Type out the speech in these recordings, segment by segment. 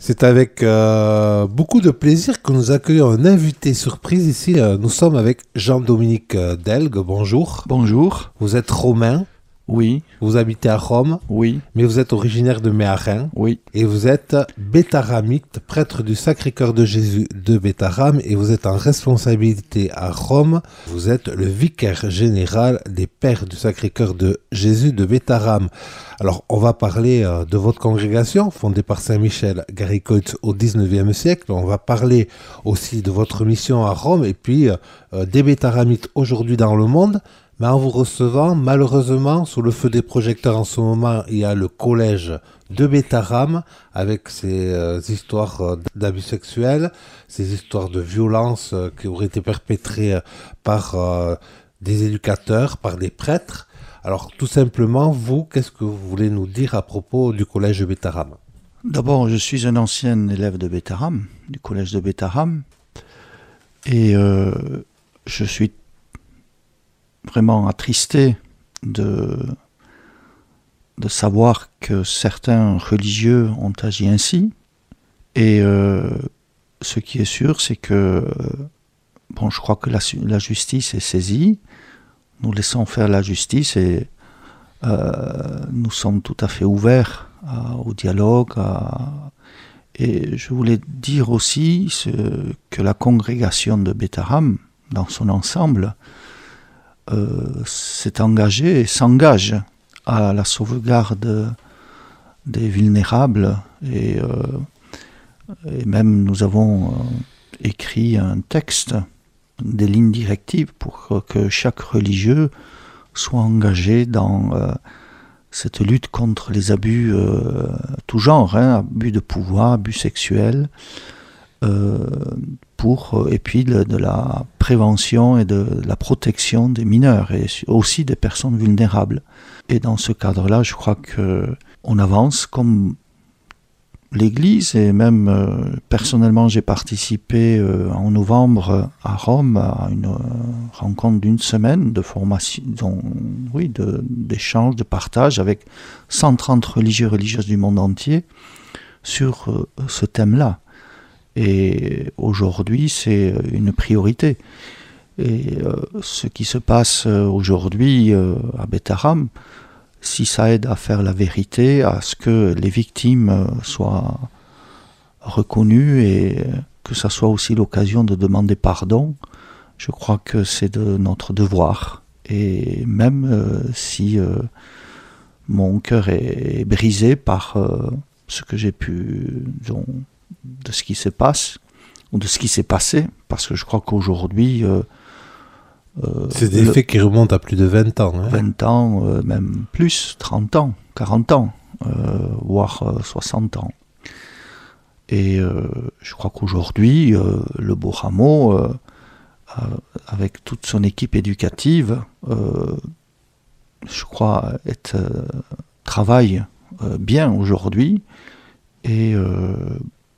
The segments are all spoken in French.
C'est avec euh, beaucoup de plaisir que nous accueillons un invité surprise ici. Euh, nous sommes avec Jean-Dominique euh, Delgue. Bonjour. Bonjour. Vous êtes romain. Oui. Vous habitez à Rome. Oui. Mais vous êtes originaire de Méharin. Oui. Et vous êtes bétaramite, prêtre du Sacré-Cœur de Jésus de Bétarame. Et vous êtes en responsabilité à Rome. Vous êtes le vicaire général des Pères du Sacré-Cœur de Jésus de Bétarame. Alors, on va parler euh, de votre congrégation, fondée par Saint Michel Garicoit au 19e siècle. On va parler aussi de votre mission à Rome et puis euh, des bétaramites aujourd'hui dans le monde. Mais en vous recevant, malheureusement, sous le feu des projecteurs en ce moment, il y a le collège de Bétaram avec ces euh, histoires euh, d'abus sexuels, ces histoires de violences euh, qui auraient été perpétrées par des éducateurs, par des prêtres. Alors tout simplement, vous, qu'est-ce que vous voulez nous dire à propos du collège de Bétaram? D'abord, je suis un ancien élève de Bétaram, du collège de Bétaram, et je suis vraiment attristé de, de savoir que certains religieux ont agi ainsi. Et euh, ce qui est sûr, c'est que, bon, je crois que la, justice est saisie. Nous laissons faire la justice et euh, nous sommes tout à fait ouverts au dialogue. et je voulais dire aussi que la congrégation de Bétaram, dans son ensemble, euh, s'est engagée et s'engage à la sauvegarde des vulnérables. Et, euh, même nous avons euh, écrit un texte, des lignes directives pour que chaque religieux soit engagé dans euh, cette lutte contre les abus euh, tout genre, hein, abus de pouvoir, abus sexuels, euh, pour, euh, et puis de la prévention et de la protection des mineurs et aussi des personnes vulnérables. Et dans ce cadre-là, je crois que on avance comme l'Église et même euh, personnellement j'ai participé euh, en novembre à Rome à une euh, rencontre d'une semaine de formation, oui, de- d'échange, de, partage avec 130 religieux et religieuses du monde entier sur ce thème-là. Et aujourd'hui, c'est une priorité. Et euh, ce qui se passe euh, aujourd'hui euh, à Betaram, si ça aide à faire la vérité, à ce que les victimes euh, soient reconnues et que ça soit aussi l'occasion de demander pardon, je crois que c'est de notre devoir. Et même euh, si euh, mon cœur est brisé par euh, ce que j'ai pu, de ce qui se passe, ou de ce qui s'est passé, parce que je crois qu'aujourd'hui, euh, euh, C'est des le- faits qui remontent à plus de 20 ans. hein. 20 ans, euh, même plus, 30 ans, 40 ans, voire euh, 60 ans. Et je crois qu'aujourd'hui, le Beau Rameau, avec toute son équipe éducative, je crois, est, travaille bien aujourd'hui. Et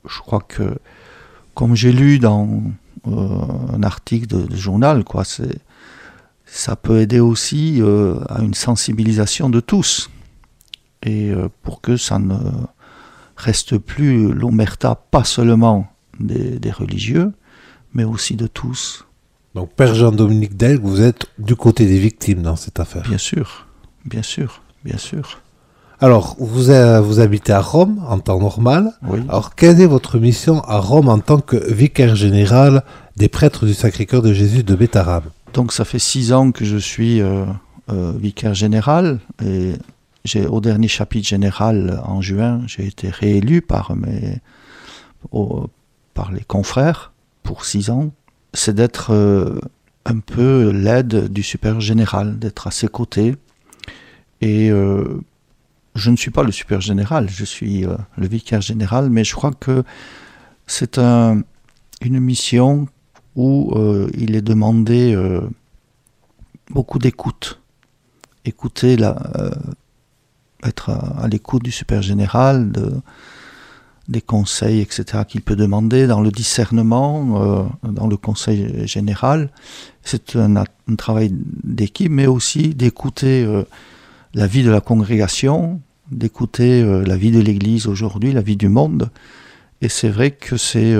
je crois que, comme j'ai lu dans euh, un article de, de journal, quoi, c'est ça peut aider aussi euh, à une sensibilisation de tous. Et euh, pour que ça ne reste plus l'omerta, pas seulement des, des religieux, mais aussi de tous, Donc Père Jean-Dominique Delgue, vous êtes du côté des victimes dans cette affaire. bien sûr, bien sûr, bien sûr. Alors, vous, vous habitez à Rome en temps normal. Oui. Alors, quelle est votre mission à Rome en tant que vicaire général des prêtres du Sacré-Cœur de Jésus de Bétarame Donc ça fait six ans que je suis euh, euh, vicaire général et j'ai au dernier chapitre général en juin, j'ai été réélu par mes au- par les confrères pour six ans. C'est d'être euh, un peu l'aide du supérieur général, d'être à ses côtés. Et euh, je ne suis pas le supérieur général, je suis euh, le vicaire général, mais je crois que c'est un, une mission où euh, il est demandé euh, beaucoup d'écoute. Écouter, être à, l'écoute du super général, de, des conseils, etc., qu'il peut demander dans le discernement, dans le conseil général. C'est un, travail d'équipe, mais aussi d'écouter la vie de la congrégation, d'écouter euh, la vie de l'Église aujourd'hui, la vie du monde, Et c'est vrai que c'est,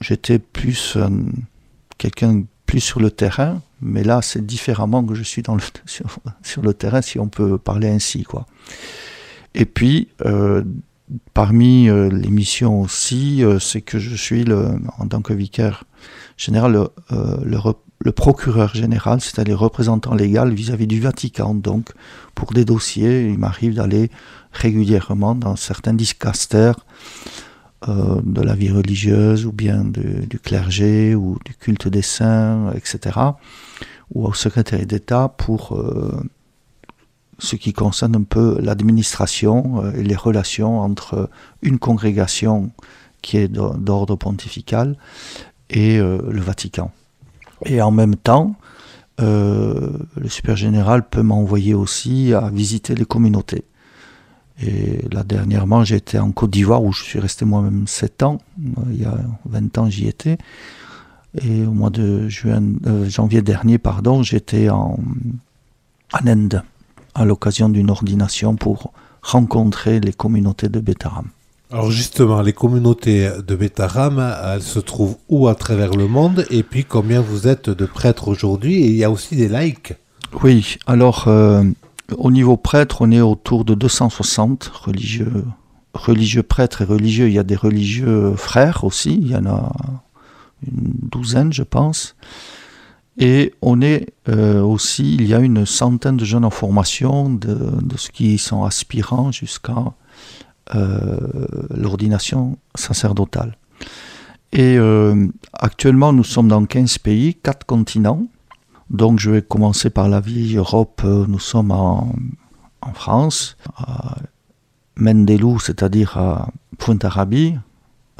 j'étais plus quelqu'un plus sur le terrain, mais là c'est différemment que je suis dans le, sur, le terrain, si on peut parler ainsi, quoi. Et puis, parmi les missions aussi, c'est que je suis le, en tant que vicaire général le, le, le procureur général, c'est-à-dire représentant légal vis-à-vis du Vatican. Donc, pour des dossiers, il m'arrive d'aller régulièrement dans certains discasters euh, de la vie religieuse ou bien du clergé ou du culte des saints, etc. ou au secrétaire d'État pour euh, ce qui concerne un peu l'administration euh, et les relations entre une congrégation qui est d'ordre pontifical et le Vatican. Et en même temps, euh, le super général peut m'envoyer aussi à visiter les communautés. Et là, dernièrement, j'étais en Côte d'Ivoire où je suis resté moi-même 7 ans. Euh, il y a 20 ans, j'y étais. Et au mois de euh, janvier dernier, pardon, j'étais en, en Inde à l'occasion d'une ordination pour rencontrer les communautés de Betaram. Alors justement, les communautés de Betaram, elles se trouvent où à travers le monde Et puis combien vous êtes de prêtres aujourd'hui? Et il y a aussi des laïcs Oui, alors euh, au niveau prêtre, on est autour de 260 religieux, religieux prêtres et religieux. Il y a des religieux frères aussi, il y en a une douzaine je pense. Et on est euh, aussi, il y a une centaine de jeunes en formation, de, ceux qui sont aspirants jusqu'à l'ordination sacerdotale. Et euh, actuellement, nous sommes dans 15 pays, 4 continents. Donc je vais commencer par la vieille Europe. Nous sommes en, France, à Mendelou, c'est-à-dire à Fuenterrabie,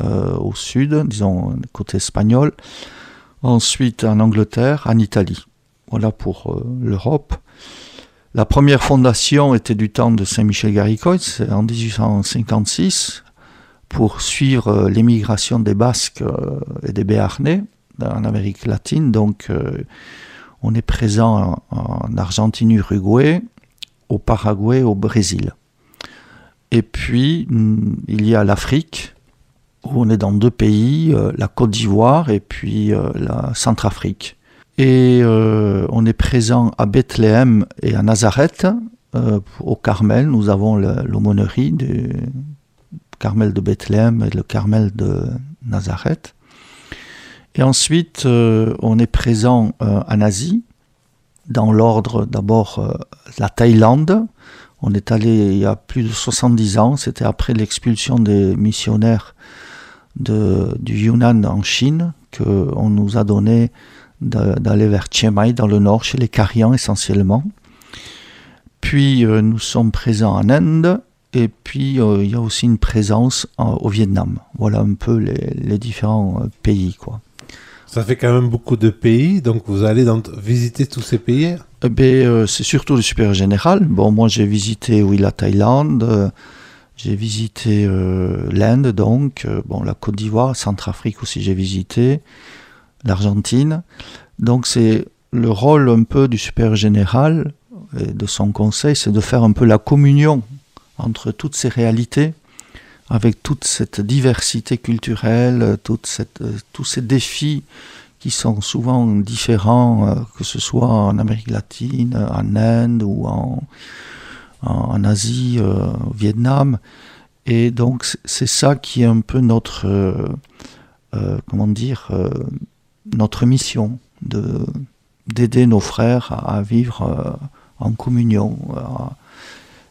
euh, au sud, disons côté espagnol. Ensuite en Angleterre, en Italie. Voilà pour l'Europe. La première fondation était du temps de Saint-Michel Garicoit, en 1856, pour suivre euh, l'émigration des Basques euh, et des Béarnais en Amérique latine. Donc, euh, on est présent en Argentine, Uruguay, au Paraguay, au Brésil. Et puis, mm, il y a l'Afrique, où on est dans deux pays, la Côte d'Ivoire et puis la Centrafrique. Et euh, on est présent à Bethléem et à Nazareth. Euh, au Carmel, nous avons l'aumônerie du Carmel de Bethléem et le Carmel de Nazareth. Et ensuite, euh, on est présent en Asie, dans l'ordre d'abord la Thaïlande. On est allé il y a plus de 70 ans, c'était après l'expulsion des missionnaires du Yunnan en Chine, qu'on nous a donné d'aller vers Chiang Mai dans le nord, chez les Carians essentiellement. Puis euh, nous sommes présents en Inde et puis euh, il y a aussi une présence au Vietnam. Voilà un peu les, différents euh, pays. Quoi. Ça fait quand même beaucoup de pays, donc vous allez visiter tous ces pays? Eh ben, C'est surtout le super général. Bon, moi j'ai visité oui, la Thaïlande, j'ai visité l'Inde, donc, bon, la Côte d'Ivoire, Centrafrique aussi j'ai visité l'Argentine. Donc c'est le rôle un peu du super général et de son conseil, c'est de faire un peu la communion entre toutes ces réalités, avec toute cette diversité culturelle, toute cette, euh, tous ces défis qui sont souvent différents, euh, que ce soit en Amérique latine, en Inde ou en, en, Asie, euh, au Vietnam. Et donc c'est ça qui est un peu notre, comment dire, notre mission de d'aider nos frères à, vivre euh, en communion. Euh,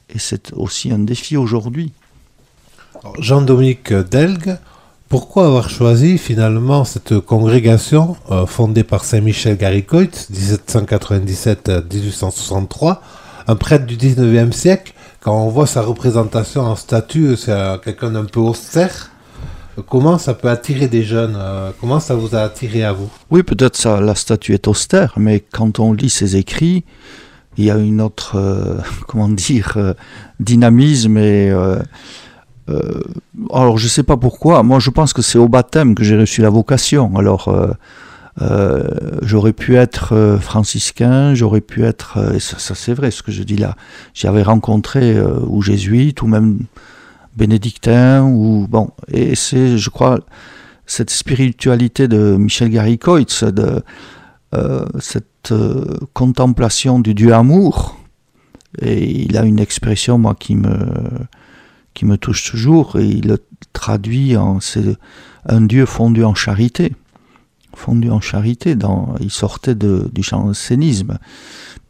et c'est aussi un défi aujourd'hui. Jean-Dominique Delgue, pourquoi avoir choisi finalement cette congrégation euh, fondée par Saint-Michel Garicoit, 1797-1863, un prêtre du 19e siècle Quand on voit sa représentation en statue, c'est quelqu'un d'un peu austère? Comment ça peut attirer des jeunes euh, Comment ça vous a attiré à vous? Oui, peut-être ça, la statue est austère, mais quand on lit ses écrits, il y a une autre, euh, comment dire, euh, dynamisme et alors je ne sais pas pourquoi. Moi, je pense que c'est au baptême que j'ai reçu la vocation. Alors j'aurais pu être franciscain, j'aurais pu être, ça, ça c'est vrai ce que je dis là. J'avais rencontré ou jésuite ou même bénédictin ou bon. Et c'est, je crois, cette spiritualité de Michel Gary-Coitz, de euh, cette euh, contemplation du Dieu amour. Et il a une expression, moi, qui me, qui me touche toujours, et il le traduit en c'est un Dieu fondu en charité. Fondu en charité, dans, il sortait du jansénisme.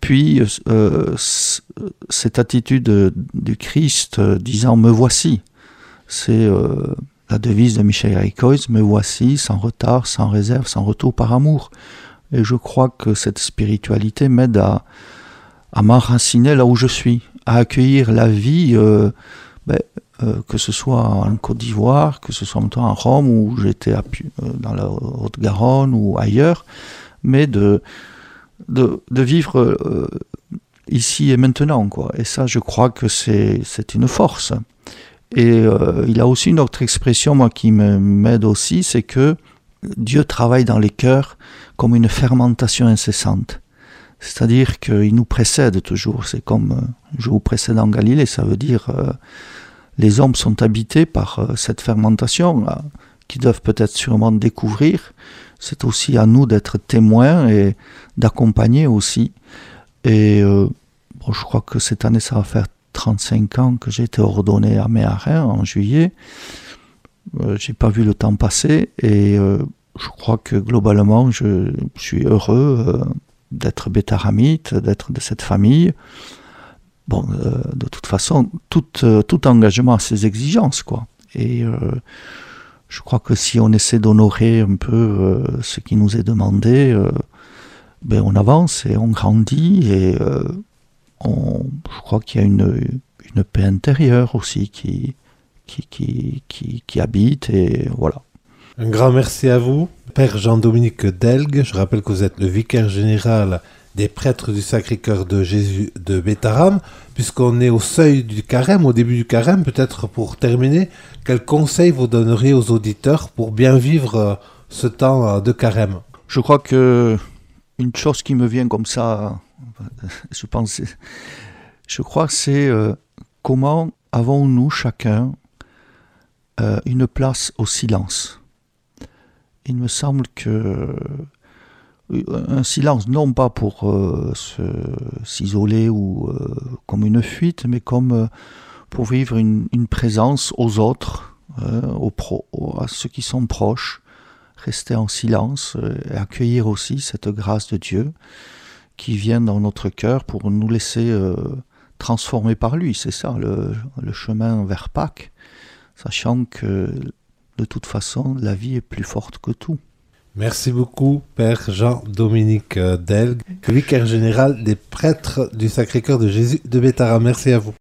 Puis euh, cette attitude du Christ disant Me voici, c'est la devise de Michel Aycois, Me voici, sans retard, sans réserve, sans retour par amour. Et je crois que cette spiritualité m'aide à, à m'enraciner là où je suis, à accueillir la vie, euh, ben, euh, que ce soit en Côte d'Ivoire, que ce soit en Rome, où j'étais euh, dans la Haute-Garonne ou ailleurs, mais de, de, vivre ici et maintenant. Quoi. Et ça, je crois que c'est une force. Et il a aussi une autre expression, moi, qui m'aide aussi, c'est que Dieu travaille dans les cœurs comme une fermentation incessante. C'est-à-dire qu'il nous précède toujours. C'est comme euh, je vous précède en Galilée, ça veut dire euh, les hommes sont habités par euh, cette fermentation qui doivent peut-être sûrement découvrir. C'est aussi à nous d'être témoins et d'accompagner aussi. Et bon, je crois que cette année, ça va faire 35 ans que j'ai été ordonné à Méharin en juillet. j'ai pas vu le temps passer et je crois que globalement, je, suis heureux euh, d'être bétaramite, d'être de cette famille. Bon, euh, de toute façon, tout, euh, tout, engagement a ses exigences, quoi. Et je crois que si on essaie d'honorer un peu ce qui nous est demandé, ben on avance et on grandit et on, je crois qu'il y a une, paix intérieure aussi qui, qui, qui, qui, qui habite et voilà. Un grand merci à vous, Père Jean-Dominique Delgue. Je rappelle que vous êtes le vicaire général des prêtres du Sacré-Cœur de Jésus de Bétaram, puisqu'on est au seuil du carême, au début du carême, peut-être pour terminer, quel conseil vous donneriez aux auditeurs pour bien vivre euh, ce temps euh, de carême? Je crois que une chose qui me vient comme ça, je pense, je crois c'est euh, comment avons-nous chacun une place au silence? Il me semble que euh, un silence, non pas pour euh, s'isoler ou euh, comme une fuite, mais comme pour vivre une, présence aux autres, aux pro, à ceux qui sont proches, rester en silence et accueillir aussi cette grâce de Dieu qui vient dans notre cœur pour nous laisser transformer par lui. C'est ça le chemin vers Pâques, sachant que de toute façon, la vie est plus forte que tout. Merci beaucoup, Père Jean-Dominique Delgue, vicaire général des prêtres du Sacré-Cœur de Jésus de Bétara. Merci à vous.